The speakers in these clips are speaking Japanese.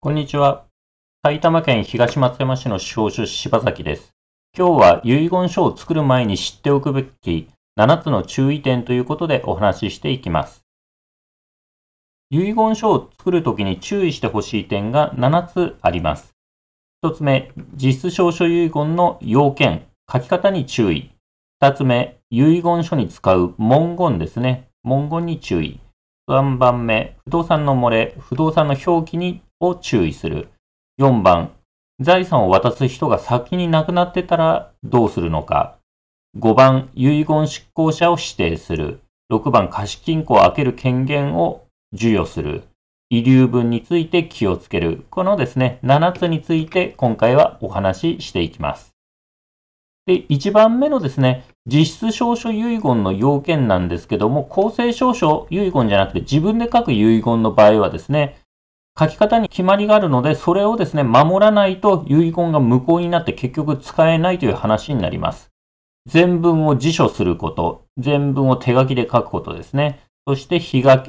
こんにちは。埼玉県東松山市の司法書士柴崎です。今日は遺言書を作る前に知っておくべき7つの注意点ということでお話ししていきます。遺言書を作るときに注意してほしい点が7つあります。1つ目、実質証書遺言の要件、書き方に注意。2つ目、遺言書に使う文言ですね。文言に注意。3番目、不動産の漏れ、不動産の表記にを注意する。4番、財産を渡す人が先に亡くなってたらどうするのか。5番、遺言執行者を指定する。6番、貸金庫を開ける権限を授与する。遺留分について気をつける。このですね、7つについて今回はお話ししていきます。で、1番目のですね、実質証書遺言の要件なんですけども、公正証書遺言じゃなくて自分で書く遺言の場合はですね、書き方に決まりがあるので、それをですね、守らないと遺言が無効になって結局使えないという話になります。全文を辞書すること、全文を手書きで書くことですね。そして日が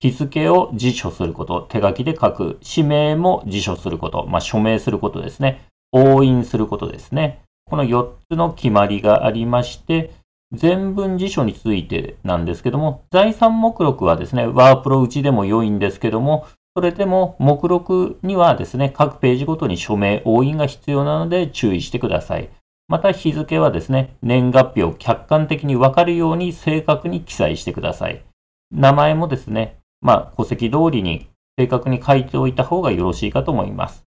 日付を辞書すること、手書きで書く、氏名も辞書すること、まあ、署名することですね。押印することですね。この4つの決まりがありまして、全文辞書についてなんですけども、財産目録はですね、ワープロうちでも良いんですけども、それでも目録にはですね、各ページごとに署名、押印が必要なので注意してください。また日付はですね、年月日を客観的にわかるように正確に記載してください。名前もですね、まあ、戸籍通りに正確に書いておいた方がよろしいかと思います。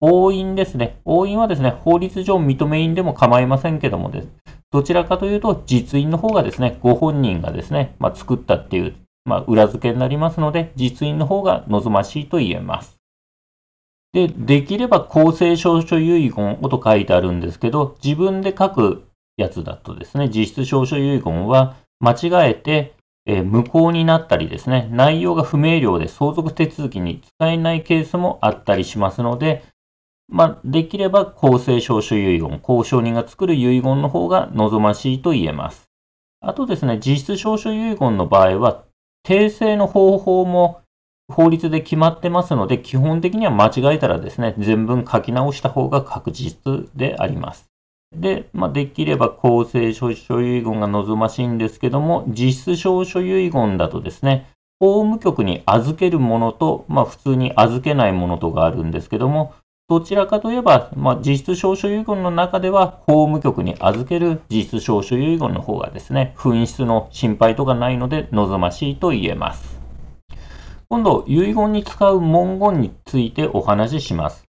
押印ですね。押印はですね、法律上認め印でも構いませんけどもです。どちらかというと、実印の方がですね、ご本人がですね、まあ、作ったっていうまあ、裏付けになりますので、実印の方が望ましいと言えます。で、できれば公正証書遺言をと書いてあるんですけど、自分で書くやつだとですね、実質証書遺言は間違えて、えー、無効になったりですね、内容が不明瞭で相続手続きに使えないケースもあったりしますので、まあ、できれば公正証書遺言、交渉人が作る遺言の方が望ましいと言えます。あとですね、実質証書遺言の場合は、訂正の方法も法律で決まってますので、基本的には間違えたらですね、全文書き直した方が確実であります。で、まあ、できれば公正証書遺言が望ましいんですけども、実質証書遺言だとですね、法務局に預けるものと、まあ、普通に預けないものとがあるんですけども、どちらかといえば、まあ、実質証書遺言の中では、法務局に預ける実質証書遺言の方がですね、紛失の心配とかないので望ましいと言えます。今度、遺言に使う文言についてお話しします。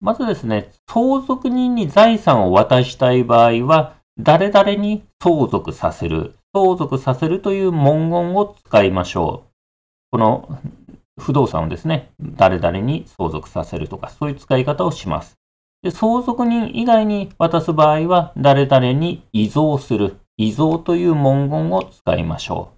まずですね、相続人に財産を渡したい場合は、誰々に相続させる、相続させるという文言を使いましょう。この不動産をですね、誰々に相続させるとか、そういう使い方をします。で相続人以外に渡す場合は、誰々に遺贈する、遺贈という文言を使いましょ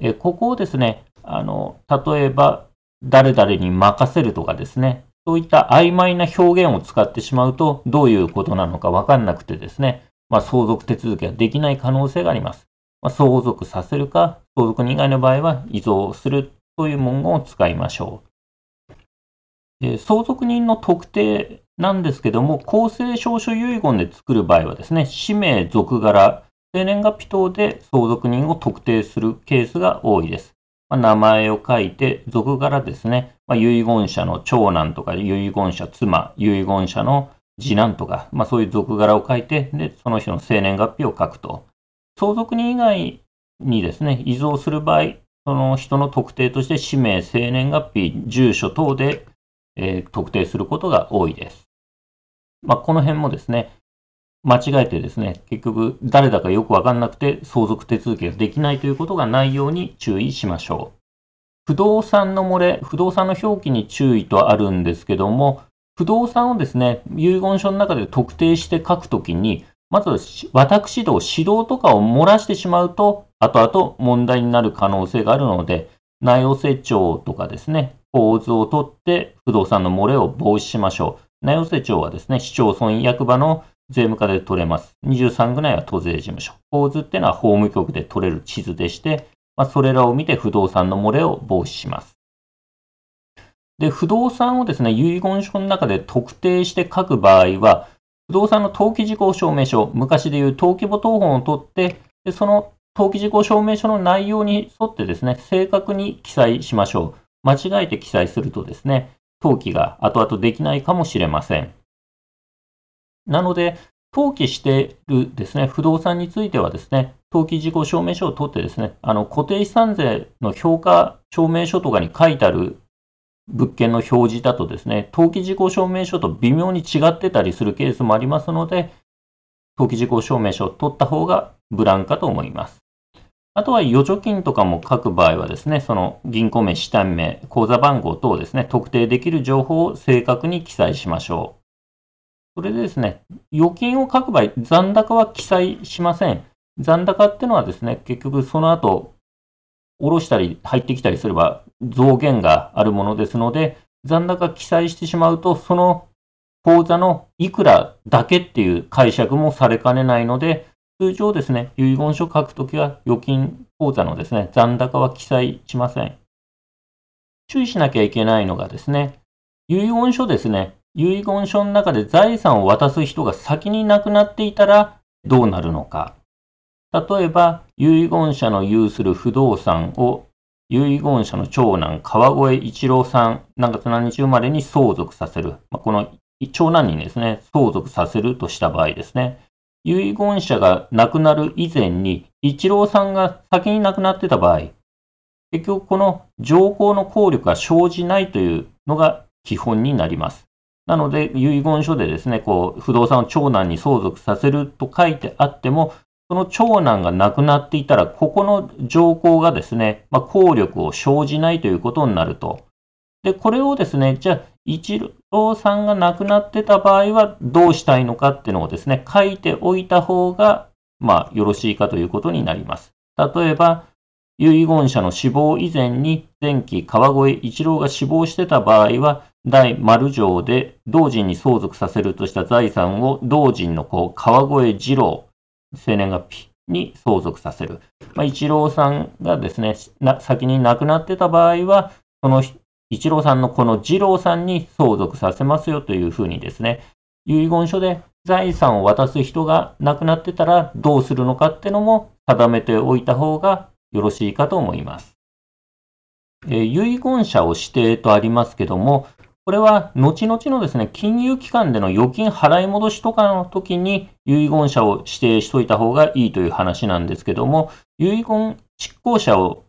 う。えここをですね、あの、例えば、誰々に任せるとかですね、そういった曖昧な表現を使ってしまうと、どういうことなのかわかんなくてですね、まあ、相続手続きができない可能性があります。まあ、相続させるか、相続人以外の場合は遺贈するという文言を使いましょう。で相続人の特定なんですけども、公正証書遺言で作る場合はですね、氏名、属柄、生年月日等で相続人を特定するケースが多いです。まあ、名前を書いて、属柄ですね、まあ、遺言者の長男とか、遺言者妻、遺言者の次男とか、まあ、そういう属柄を書いて、で、その人の生年月日を書くと。相続人以外にですね、遺贈する場合、その人の特定として氏名、生年月日、住所等で、えー、特定することが多いです。まあ、この辺もですね、間違えてですね、結局誰だかよくわかんなくて相続手続きができないということがないように注意しましょう。不動産の漏れ、不動産の表記に注意とあるんですけども、不動産をですね、遺言書の中で特定して書くときに、まず私ど指導とかを漏らしてしまうと、後々問題になる可能性があるので、内容成長とかですね、構図をとって不動産の漏れを防止しましょう。内容成長はですね、市町村役場の税務課で取れます。23区内は都税事務所。構図っていうのは法務局で取れる地図でして、まあ、それらを見て不動産の漏れを防止します。で、不動産をですね、遺言書の中で特定して書く場合は、不動産の登記事項証明書、昔でいう登記簿謄本を取って、でその登記事項証明書の内容に沿ってですね、正確に記載しましょう。間違えて記載するとですね、登記が後々できないかもしれません。なので、登記しているですね、不動産についてはですね、登記事項証明書を取ってですね、あの固定資産税の評価証明書とかに書いてある物件の表示だとですね、登記事項証明書と微妙に違ってたりするケースもありますので、登記事項証明書を取った方がブランかと思います。あとは預貯金とかも書く場合はですね、その銀行名、支店名、口座番号等ですね、特定できる情報を正確に記載しましょう。それでですね、預金を書く場合、残高は記載しません。残高ってのはですね、結局その後、下ろしたり入ってきたりすれば増減があるものですので、残高記載してしまうと、その口座のいくらだけっていう解釈もされかねないので、通常ですね、遺言書書くときは預金口座のですね、残高は記載しません。注意しなきゃいけないのがですね、遺言書ですね、遺言書の中で財産を渡す人が先に亡くなっていたらどうなるのか。例えば、遺言者の有する不動産を遺言者の長男、川越一郎さん、何月何日生まれに相続させる。この長男にですね、相続させるとした場合ですね。遺言者が亡くなる以前に、一郎さんが先に亡くなってた場合、結局この条項の効力が生じないというのが基本になります。なので、遺言書でですね、こう、不動産を長男に相続させると書いてあっても、その長男が亡くなっていたら、ここの条項がですね、まあ、効力を生じないということになると。で、これをですね、じゃあ、一郎さんが亡くなってた場合はどうしたいのかっていうのをですね、書いておいた方が、まあ、よろしいかということになります。例えば、遺言者の死亡以前に前期川越一郎が死亡してた場合は、大丸城で同人に相続させるとした財産を同人の子、川越二郎、生年月日に相続させる。まあ、一郎さんがですね、先に亡くなってた場合は、その一郎さんのこの二郎さんに相続させますよというふうにですね、遺言書で財産を渡す人が亡くなってたらどうするのかってのも定めておいた方がよろしいかと思います。えー、遺言者を指定とありますけども、これは後々のですね、金融機関での預金払い戻しとかの時に遺言者を指定しといた方がいいという話なんですけども、遺言執行者を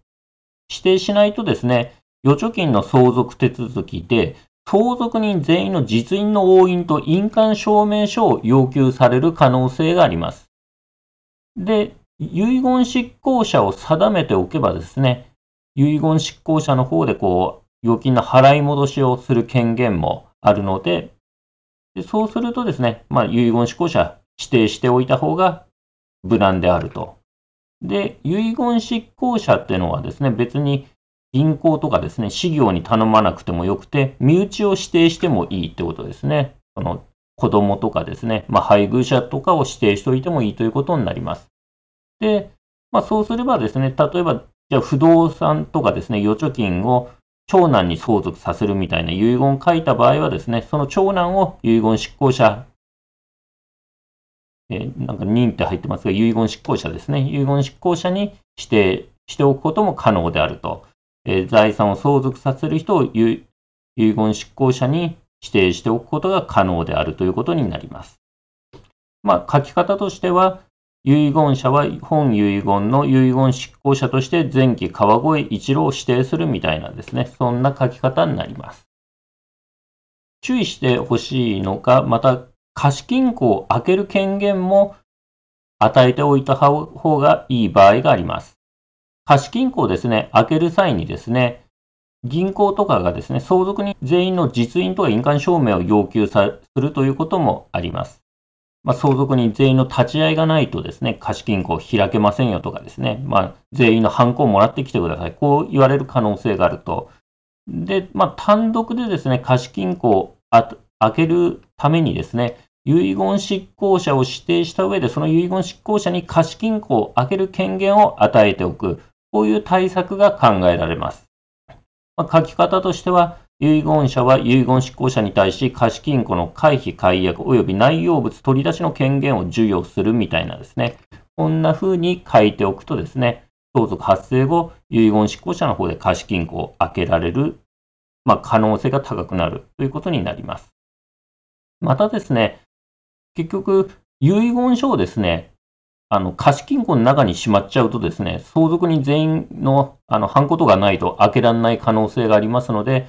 指定しないとですね、預貯金の相続手続きで、相続人全員の実印の押印と印鑑証明書を要求される可能性があります。で、遺言執行者を定めておけばですね、遺言執行者の方でこう、預金の払い戻しをする権限もあるので、でそうするとですね、まあ、遺言執行者指定しておいた方が無難であると。で、遺言執行者っていうのはですね、別に銀行とかですね、事業に頼まなくてもよくて、身内を指定してもいいってことですね。その子供とかですね、まあ、配偶者とかを指定しておいてもいいということになります。で、まあ、そうすればですね、例えば、じゃあ不動産とかですね、預貯金を長男に相続させるみたいな遺言書いた場合はですね、その長男を遺言執行者、えー、なんか認って入ってますが、遺言執行者ですね、遺言執行者に指定しておくことも可能であると。え財産を相続させる人を遺言執行者に指定しておくことが可能であるということになります。まあ、書き方としては、遺言者は本遺言の遺言執行者として前期川越一郎を指定するみたいなですね、そんな書き方になります。注意してほしいのが、また貸金庫を開ける権限も与えておいた方がいい場合があります。貸金庫をですね、開ける際にですね、銀行とかがですね、相続人全員の実印とか印鑑証明を要求するということもあります。まあ、相続人全員の立ち会いがないとですね、貸金庫を開けませんよとかですね、まあ、全員のハンコをもらってきてください。こう言われる可能性があると。で、まあ、単独でですね、貸金庫を開けるためにですね、遺言執行者を指定した上で、その遺言執行者に貸金庫を開ける権限を与えておく。こういう対策が考えられます。まあ、書き方としては、遺言者は遺言執行者に対し貸金庫の回避解約及び内容物取り出しの権限を授与するみたいなですね。こんな風に書いておくとですね、相続発生後、遺言執行者の方で貸金庫を開けられる、まあ、可能性が高くなるということになります。またですね、結局、遺言書をですね、あの、貸金庫の中にしまっちゃうとですね、相続人全員の、あの、ハンコとかないと開けられない可能性がありますので、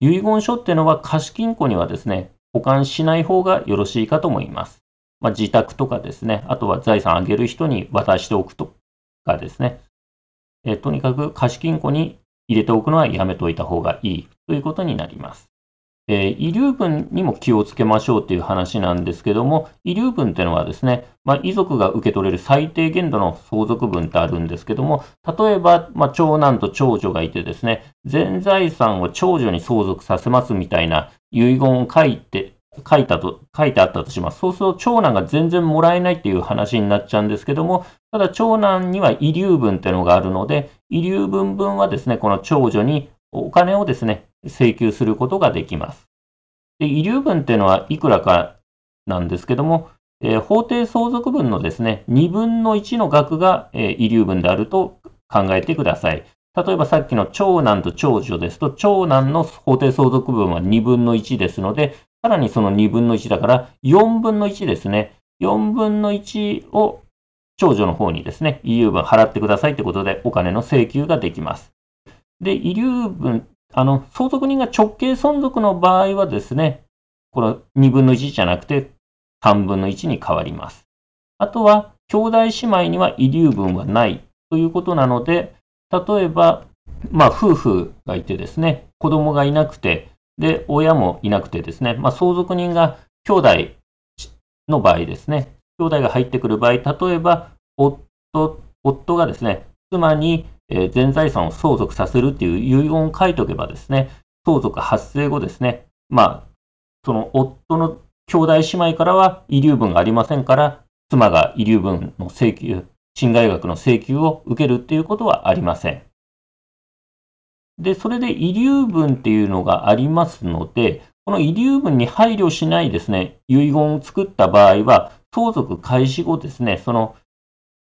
遺言書っていうのは貸金庫にはですね、保管しない方がよろしいかと思います。まあ、自宅とかですね、あとは財産あげる人に渡しておくとかですね、えとにかく貸金庫に入れておくのはやめておいた方がいいということになります。えー、遺留分にも気をつけましょうという話なんですけども、遺留分っていうのはですね、まあ、遺族が受け取れる最低限度の相続分ってあるんですけども、例えば、まあ、長男と長女がいてですね、全財産を長女に相続させますみたいな遺言を書いて、書いたと、書いてあったとします。そうすると長男が全然もらえないっていう話になっちゃうんですけども、ただ長男には遺留分っていうのがあるので、遺留分分はですね、この長女にお金をですね、請求することができます。で遺留分っていうのはいくらかなんですけども、えー、法定相続分のですね、2分の1の額が、えー、遺留分であると考えてください。例えばさっきの長男と長女ですと、長男の法定相続分は2分の1ですので、さらにその2分の1だから4分の1ですね。4分の1を長女の方にですね、遺留分払ってくださいってことでお金の請求ができます。で、遺留分あの、相続人が直系存続の場合はですね、この2分の1じゃなくて3分の1に変わります。あとは、兄弟姉妹には遺留分はないということなので、例えば、まあ、夫婦がいてですね、子供がいなくて、で、親もいなくてですね、まあ、相続人が兄弟の場合ですね、兄弟が入ってくる場合、例えば、夫、夫がですね、妻にえ全財産を相続させるっていう遺言を書いておけばですね、相続発生後ですね、まあ、その夫の兄弟姉妹からは遺留分がありませんから、妻が遺留分の請求、侵害額の請求を受けるっていうことはありません。で、それで遺留分っていうのがありますので、この遺留分に配慮しないですね、遺言を作った場合は、相続開始後ですね、その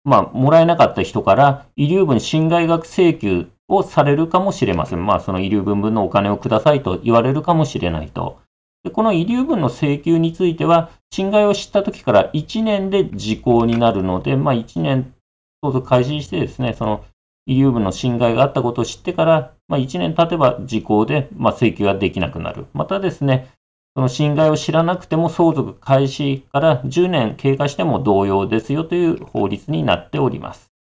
まあ、もらえなかった人から遺留分侵害額請求をされるかもしれません。まあ、その遺留分分のお金をくださいと言われるかもしれないと。でこの遺留分の請求については、侵害を知った時から1年で時効になるので、まあ、1年相続開始してですね、その遺留分の侵害があったことを知ってから、まあ、1年経てば時効で、まあ、請求ができなくなる。またですね、その侵害を知らなくても相続開始から10年経過しても同様ですよという法律になっております。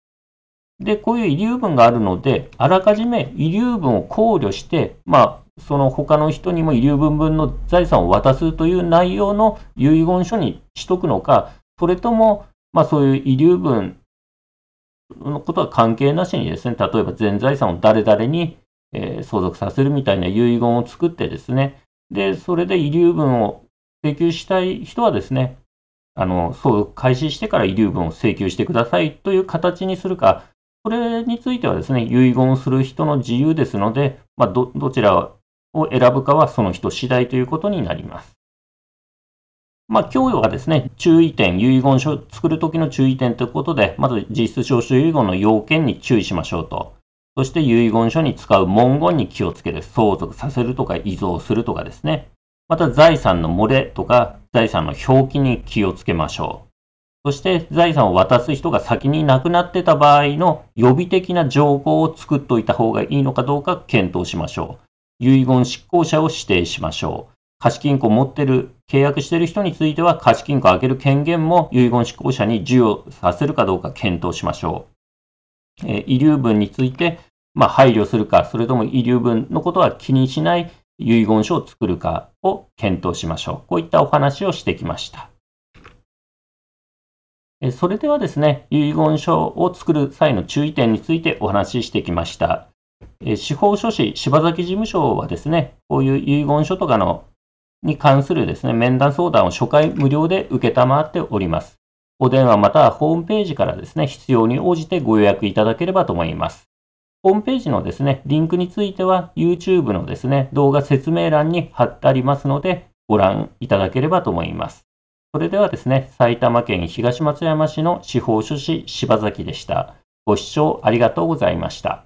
で、こういう遺留分があるので、あらかじめ遺留分を考慮して、まあ、その他の人にも遺留分分の財産を渡すという内容の遺言書にしとくのか、それとも、まあそういう遺留分のことは関係なしにですね、例えば全財産を誰々に、相続させるみたいな遺言を作ってですね、で、それで遺留分を請求したい人はですね、あの、そう開始してから遺留分を請求してくださいという形にするか、これについてはですね、遺言する人の自由ですので、まあ、ど、どちらを選ぶかはその人次第ということになります。まあ、今日はですね、注意点、遺言書を作るときの注意点ということで、まず実質召集遺言の要件に注意しましょうと。そして遺言書に使う文言に気をつける。相続させるとか遺贈するとかですね。また財産の漏れとか財産の表記に気をつけましょう。そして財産を渡す人が先に亡くなってた場合の予備的な情報を作っておいた方がいいのかどうか検討しましょう。遺言執行者を指定しましょう。貸金庫を持ってる、契約してる人については貸金庫を開ける権限も遺言執行者に授与させるかどうか検討しましょう。え遺留分について、まあ、配慮するか、それとも遺留分のことは気にしない遺言書を作るかを検討しましょう。こういったお話をしてきました。それではですね、遺言書を作る際の注意点についてお話ししてきました。司法書士柴崎事務所はですね、こういう遺言書とかのに関するですね、面談相談を初回無料で受けたまっております。お電話またはホームページからですね、必要に応じてご予約いただければと思います。ホームページのですね、リンクについては YouTube のですね、動画説明欄に貼ってありますので、ご覧いただければと思います。それではですね、埼玉県東松山市の司法書士柴崎でした。ご視聴ありがとうございました。